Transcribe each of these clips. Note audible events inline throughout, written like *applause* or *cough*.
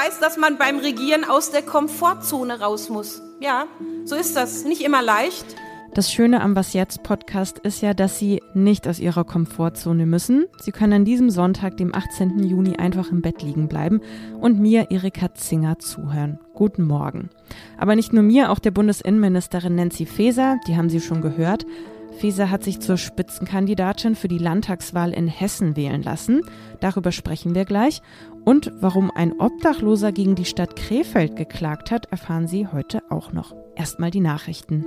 weiß, dass man beim Regieren aus der Komfortzone raus muss. Ja, so ist das. Nicht immer leicht. Das Schöne am Was jetzt Podcast ist ja, dass Sie nicht aus Ihrer Komfortzone müssen. Sie können an diesem Sonntag, dem 18. Juni, einfach im Bett liegen bleiben und mir, Erika Zinger, zuhören. Guten Morgen. Aber nicht nur mir, auch der Bundesinnenministerin Nancy Faeser, die haben Sie schon gehört. Faeser hat sich zur Spitzenkandidatin für die Landtagswahl in Hessen wählen lassen. Darüber sprechen wir gleich. Und warum ein Obdachloser gegen die Stadt Krefeld geklagt hat, erfahren Sie heute auch noch. Erstmal die Nachrichten.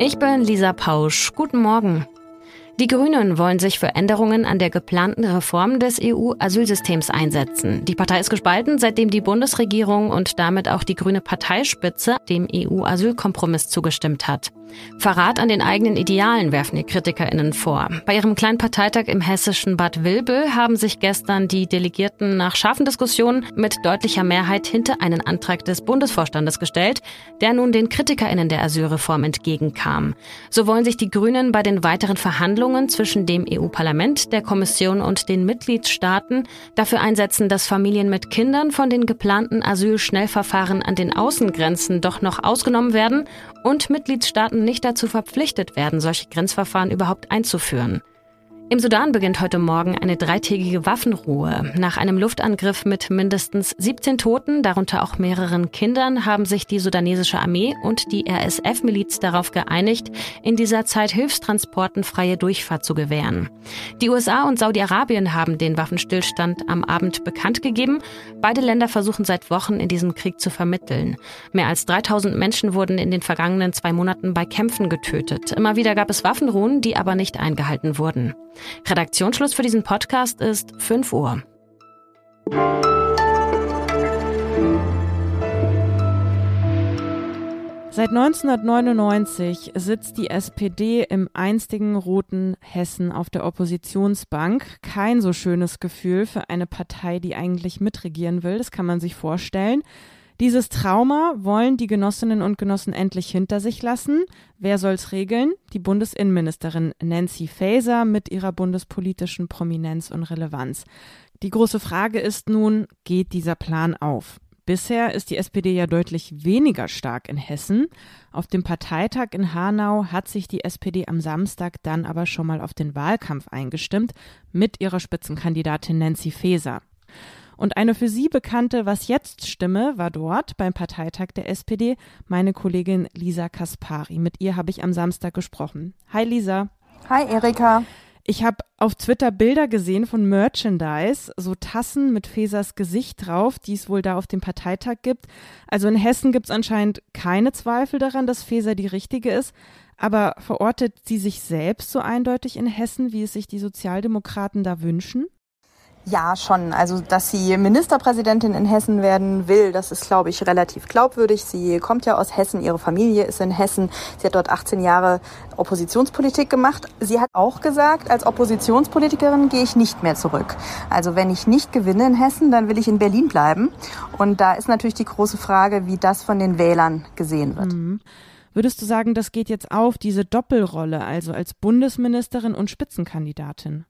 Ich bin Lisa Pausch. Guten Morgen. Die Grünen wollen sich für Änderungen an der geplanten Reform des EU-Asylsystems einsetzen. Die Partei ist gespalten, seitdem die Bundesregierung und damit auch die grüne Parteispitze dem EU-Asylkompromiss zugestimmt hat. Verrat an den eigenen Idealen werfen die KritikerInnen vor. Bei ihrem kleinen Parteitag im hessischen Bad Vilbel haben sich gestern die Delegierten nach scharfen Diskussionen mit deutlicher Mehrheit hinter einen Antrag des Bundesvorstandes gestellt, der nun den KritikerInnen der Asylreform entgegenkam. So wollen sich die Grünen bei den weiteren Verhandlungen zwischen dem EU-Parlament, der Kommission und den Mitgliedstaaten dafür einsetzen, dass Familien mit Kindern von den geplanten Asylschnellverfahren an den Außengrenzen doch noch ausgenommen werden und Mitgliedstaaten nicht dazu verpflichtet werden, solche Grenzverfahren überhaupt einzuführen. Im Sudan beginnt heute Morgen eine dreitägige Waffenruhe. Nach einem Luftangriff mit mindestens 17 Toten, darunter auch mehreren Kindern, haben sich die sudanesische Armee und die RSF-Miliz darauf geeinigt, in dieser Zeit Hilfstransporten freie Durchfahrt zu gewähren. Die USA und Saudi-Arabien haben den Waffenstillstand am Abend bekannt gegeben. Beide Länder versuchen seit Wochen in diesem Krieg zu vermitteln. Mehr als 3000 Menschen wurden in den vergangenen zwei Monaten bei Kämpfen getötet. Immer wieder gab es Waffenruhen, die aber nicht eingehalten wurden. Redaktionsschluss für diesen Podcast ist 5 Uhr. Seit 1999 sitzt die SPD im einstigen roten Hessen auf der Oppositionsbank. Kein so schönes Gefühl für eine Partei, die eigentlich mitregieren will, das kann man sich vorstellen. Dieses Trauma wollen die Genossinnen und Genossen endlich hinter sich lassen. Wer soll's regeln? Die Bundesinnenministerin Nancy Faeser mit ihrer bundespolitischen Prominenz und Relevanz. Die große Frage ist nun, geht dieser Plan auf? Bisher ist die SPD ja deutlich weniger stark in Hessen. Auf dem Parteitag in Hanau hat sich die SPD am Samstag dann aber schon mal auf den Wahlkampf eingestimmt mit ihrer Spitzenkandidatin Nancy Faeser. Und eine für sie bekannte Was jetzt Stimme war dort beim Parteitag der SPD meine Kollegin Lisa Kaspari. Mit ihr habe ich am Samstag gesprochen. Hi Lisa. Hi Erika. Ich habe auf Twitter Bilder gesehen von Merchandise, so Tassen mit Fesers Gesicht drauf, die es wohl da auf dem Parteitag gibt. Also in Hessen gibt es anscheinend keine Zweifel daran, dass Feser die richtige ist. Aber verortet sie sich selbst so eindeutig in Hessen, wie es sich die Sozialdemokraten da wünschen? Ja, schon. Also, dass sie Ministerpräsidentin in Hessen werden will, das ist, glaube ich, relativ glaubwürdig. Sie kommt ja aus Hessen, ihre Familie ist in Hessen. Sie hat dort 18 Jahre Oppositionspolitik gemacht. Sie hat auch gesagt, als Oppositionspolitikerin gehe ich nicht mehr zurück. Also, wenn ich nicht gewinne in Hessen, dann will ich in Berlin bleiben. Und da ist natürlich die große Frage, wie das von den Wählern gesehen wird. Mhm. Würdest du sagen, das geht jetzt auf, diese Doppelrolle, also als Bundesministerin und Spitzenkandidatin?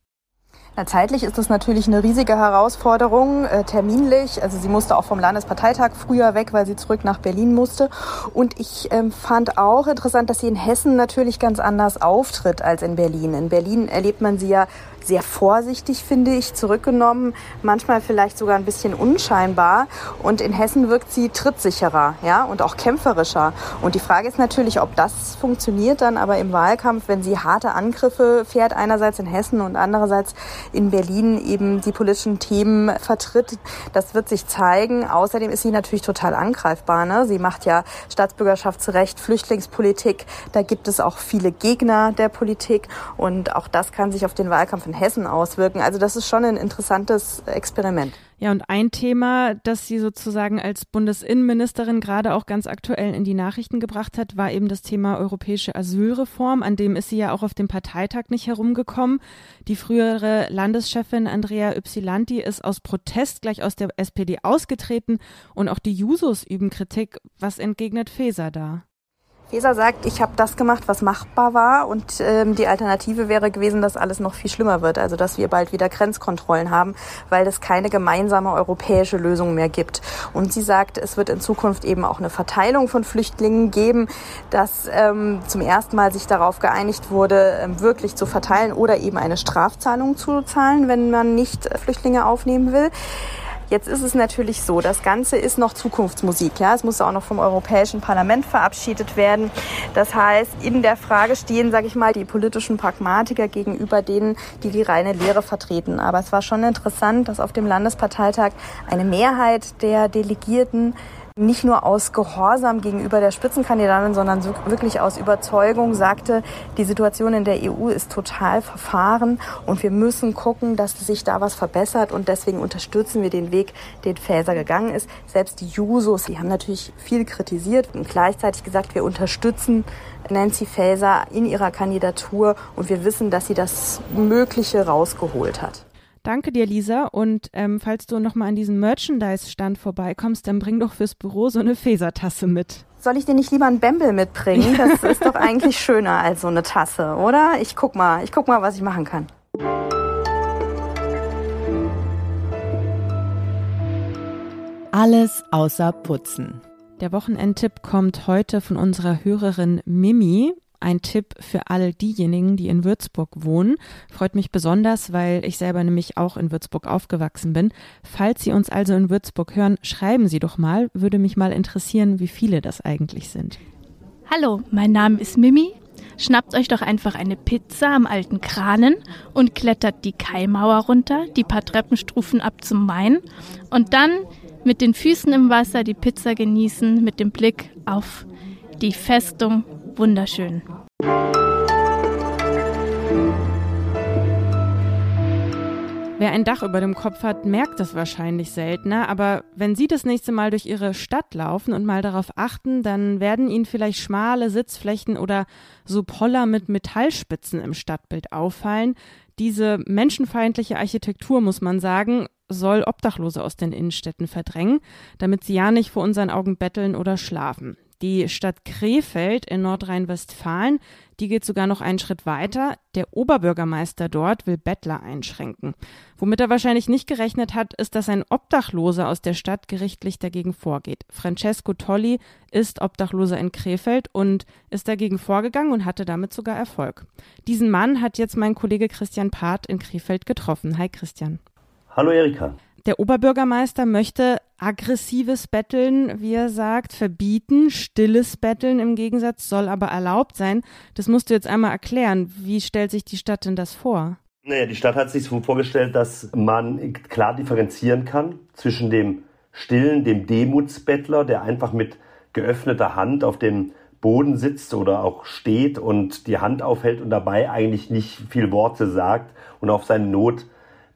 Na, zeitlich ist das natürlich eine riesige Herausforderung, äh, terminlich. Also sie musste auch vom Landesparteitag früher weg, weil sie zurück nach Berlin musste. Und ich ähm, fand auch interessant, dass sie in Hessen natürlich ganz anders auftritt als in Berlin. In Berlin erlebt man sie ja sehr vorsichtig, finde ich, zurückgenommen, manchmal vielleicht sogar ein bisschen unscheinbar. Und in Hessen wirkt sie trittsicherer, ja, und auch kämpferischer. Und die Frage ist natürlich, ob das funktioniert dann aber im Wahlkampf, wenn sie harte Angriffe fährt, einerseits in Hessen und andererseits in Berlin eben die politischen Themen vertritt. Das wird sich zeigen. Außerdem ist sie natürlich total angreifbar. Ne? Sie macht ja Staatsbürgerschaftsrecht, Flüchtlingspolitik. Da gibt es auch viele Gegner der Politik. Und auch das kann sich auf den Wahlkampf in Hessen auswirken. Also das ist schon ein interessantes Experiment. Ja, und ein Thema, das sie sozusagen als Bundesinnenministerin gerade auch ganz aktuell in die Nachrichten gebracht hat, war eben das Thema europäische Asylreform. An dem ist sie ja auch auf dem Parteitag nicht herumgekommen. Die frühere Landeschefin Andrea Ypsilanti ist aus Protest gleich aus der SPD ausgetreten und auch die Jusos üben Kritik. Was entgegnet Feser da? Feser sagt, ich habe das gemacht, was machbar war und ähm, die Alternative wäre gewesen, dass alles noch viel schlimmer wird, also dass wir bald wieder Grenzkontrollen haben, weil es keine gemeinsame europäische Lösung mehr gibt. Und sie sagt, es wird in Zukunft eben auch eine Verteilung von Flüchtlingen geben, dass ähm, zum ersten Mal sich darauf geeinigt wurde, ähm, wirklich zu verteilen oder eben eine Strafzahlung zu zahlen, wenn man nicht Flüchtlinge aufnehmen will. Jetzt ist es natürlich so, das Ganze ist noch Zukunftsmusik. Ja? Es muss auch noch vom Europäischen Parlament verabschiedet werden. Das heißt, in der Frage stehen, sage ich mal, die politischen Pragmatiker gegenüber denen, die die reine Lehre vertreten. Aber es war schon interessant, dass auf dem Landesparteitag eine Mehrheit der Delegierten nicht nur aus Gehorsam gegenüber der Spitzenkandidatin, sondern wirklich aus Überzeugung sagte, die Situation in der EU ist total verfahren und wir müssen gucken, dass sich da was verbessert und deswegen unterstützen wir den Weg, den Faeser gegangen ist. Selbst die Jusos, die haben natürlich viel kritisiert und gleichzeitig gesagt, wir unterstützen Nancy Faeser in ihrer Kandidatur und wir wissen, dass sie das Mögliche rausgeholt hat. Danke dir, Lisa. Und ähm, falls du nochmal an diesem Merchandise-Stand vorbeikommst, dann bring doch fürs Büro so eine Fasertasse mit. Soll ich dir nicht lieber einen Bembel mitbringen? *laughs* Das ist doch eigentlich schöner als so eine Tasse, oder? Ich guck mal, ich guck mal, was ich machen kann. Alles außer Putzen. Der Wochenendtipp kommt heute von unserer Hörerin Mimi ein Tipp für all diejenigen, die in Würzburg wohnen. Freut mich besonders, weil ich selber nämlich auch in Würzburg aufgewachsen bin. Falls Sie uns also in Würzburg hören, schreiben Sie doch mal. Würde mich mal interessieren, wie viele das eigentlich sind. Hallo, mein Name ist Mimi. Schnappt euch doch einfach eine Pizza am alten Kranen und klettert die Kaimauer runter, die paar Treppenstufen ab zum Main und dann mit den Füßen im Wasser die Pizza genießen mit dem Blick auf die Festung wunderschön. Wer ein Dach über dem Kopf hat, merkt das wahrscheinlich seltener, aber wenn Sie das nächste Mal durch Ihre Stadt laufen und mal darauf achten, dann werden Ihnen vielleicht schmale Sitzflächen oder so Poller mit Metallspitzen im Stadtbild auffallen. Diese menschenfeindliche Architektur, muss man sagen, soll Obdachlose aus den Innenstädten verdrängen, damit sie ja nicht vor unseren Augen betteln oder schlafen. Die Stadt Krefeld in Nordrhein-Westfalen, die geht sogar noch einen Schritt weiter. Der Oberbürgermeister dort will Bettler einschränken. Womit er wahrscheinlich nicht gerechnet hat, ist, dass ein Obdachloser aus der Stadt gerichtlich dagegen vorgeht. Francesco Tolli ist Obdachloser in Krefeld und ist dagegen vorgegangen und hatte damit sogar Erfolg. Diesen Mann hat jetzt mein Kollege Christian Part in Krefeld getroffen. Hi Christian. Hallo Erika. Der Oberbürgermeister möchte aggressives Betteln, wie er sagt, verbieten. Stilles Betteln im Gegensatz soll aber erlaubt sein. Das musst du jetzt einmal erklären. Wie stellt sich die Stadt denn das vor? Naja, die Stadt hat sich so vorgestellt, dass man klar differenzieren kann zwischen dem stillen, dem Demutsbettler, der einfach mit geöffneter Hand auf dem Boden sitzt oder auch steht und die Hand aufhält und dabei eigentlich nicht viel Worte sagt und auf seine Not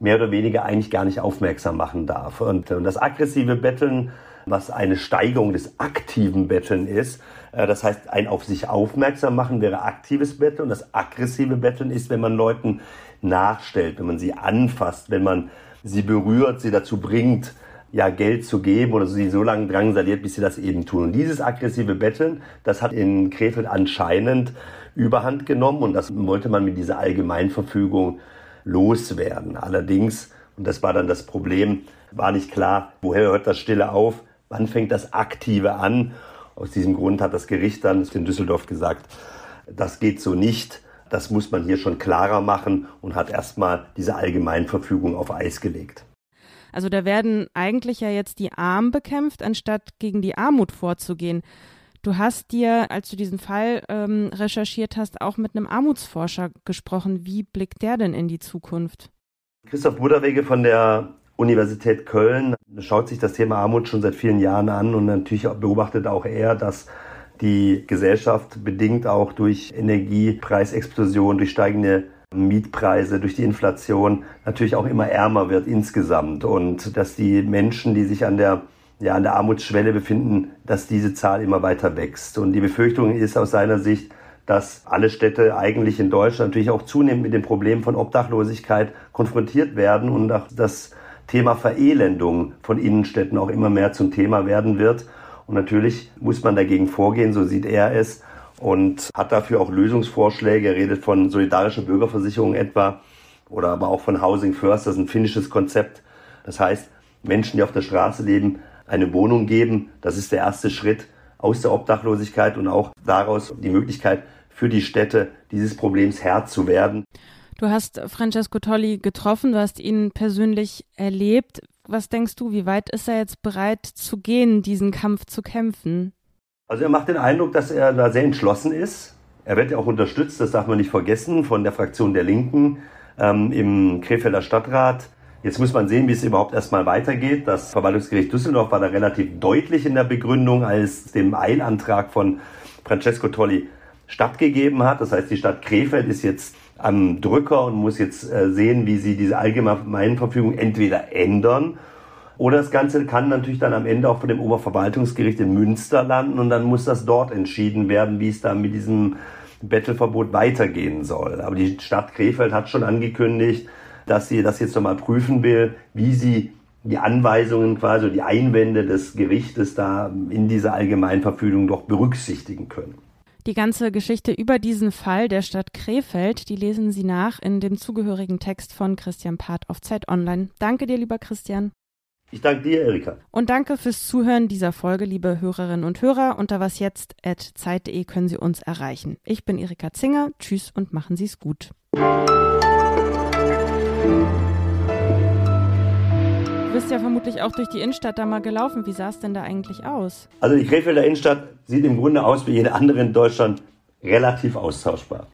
mehr oder weniger eigentlich gar nicht aufmerksam machen darf. Und, und das aggressive Betteln, was eine Steigerung des aktiven Betteln ist, äh, das heißt, ein auf sich aufmerksam machen wäre aktives Betteln und das aggressive Betteln ist, wenn man Leuten nachstellt, wenn man sie anfasst, wenn man sie berührt, sie dazu bringt, ja, Geld zu geben oder sie so lange drangsaliert, bis sie das eben tun. Und dieses aggressive Betteln, das hat in Krefeld anscheinend Überhand genommen und das wollte man mit dieser Allgemeinverfügung loswerden. Allerdings, und das war dann das Problem, war nicht klar, woher hört das Stille auf, wann fängt das Aktive an. Aus diesem Grund hat das Gericht dann in Düsseldorf gesagt, das geht so nicht, das muss man hier schon klarer machen und hat erstmal diese Allgemeinverfügung auf Eis gelegt. Also da werden eigentlich ja jetzt die Armen bekämpft, anstatt gegen die Armut vorzugehen. Du hast dir, als du diesen Fall ähm, recherchiert hast, auch mit einem Armutsforscher gesprochen. Wie blickt der denn in die Zukunft? Christoph Buderwege von der Universität Köln schaut sich das Thema Armut schon seit vielen Jahren an und natürlich beobachtet auch er, dass die Gesellschaft bedingt auch durch Energiepreisexplosion, durch steigende Mietpreise, durch die Inflation natürlich auch immer ärmer wird insgesamt und dass die Menschen, die sich an der ja, an der Armutsschwelle befinden, dass diese Zahl immer weiter wächst. Und die Befürchtung ist aus seiner Sicht, dass alle Städte eigentlich in Deutschland natürlich auch zunehmend mit dem Problem von Obdachlosigkeit konfrontiert werden und auch das Thema Verelendung von Innenstädten auch immer mehr zum Thema werden wird. Und natürlich muss man dagegen vorgehen, so sieht er es. und hat dafür auch Lösungsvorschläge. Er redet von solidarischen Bürgerversicherungen etwa oder aber auch von Housing First, das ist ein finnisches Konzept. Das heißt, Menschen, die auf der Straße leben, eine Wohnung geben. Das ist der erste Schritt aus der Obdachlosigkeit und auch daraus die Möglichkeit für die Städte, dieses Problems Herr zu werden. Du hast Francesco Tolli getroffen, du hast ihn persönlich erlebt. Was denkst du, wie weit ist er jetzt bereit zu gehen, diesen Kampf zu kämpfen? Also er macht den Eindruck, dass er da sehr entschlossen ist. Er wird ja auch unterstützt, das darf man nicht vergessen, von der Fraktion der Linken ähm, im Krefelder Stadtrat. Jetzt muss man sehen, wie es überhaupt erstmal weitergeht. Das Verwaltungsgericht Düsseldorf war da relativ deutlich in der Begründung, als dem Eilantrag von Francesco Tolli stattgegeben hat. Das heißt, die Stadt Krefeld ist jetzt am Drücker und muss jetzt äh, sehen, wie sie diese Allgemeinverfügung entweder ändern oder das Ganze kann natürlich dann am Ende auch von dem Oberverwaltungsgericht in Münster landen und dann muss das dort entschieden werden, wie es da mit diesem Bettelverbot weitergehen soll. Aber die Stadt Krefeld hat schon angekündigt, dass sie das jetzt nochmal prüfen will, wie sie die Anweisungen quasi, die Einwände des Gerichtes da in dieser Allgemeinverfügung doch berücksichtigen können. Die ganze Geschichte über diesen Fall der Stadt Krefeld, die lesen Sie nach in dem zugehörigen Text von Christian Part auf Zeit Online. Danke dir, lieber Christian. Ich danke dir, Erika. Und danke fürs Zuhören dieser Folge, liebe Hörerinnen und Hörer. Unter wasjetzt.zeit.de können Sie uns erreichen. Ich bin Erika Zinger. Tschüss und machen Sie es gut. Bist ja vermutlich auch durch die Innenstadt da mal gelaufen. Wie sah es denn da eigentlich aus? Also die Krefelder Innenstadt sieht im Grunde aus wie jede andere in Deutschland relativ austauschbar.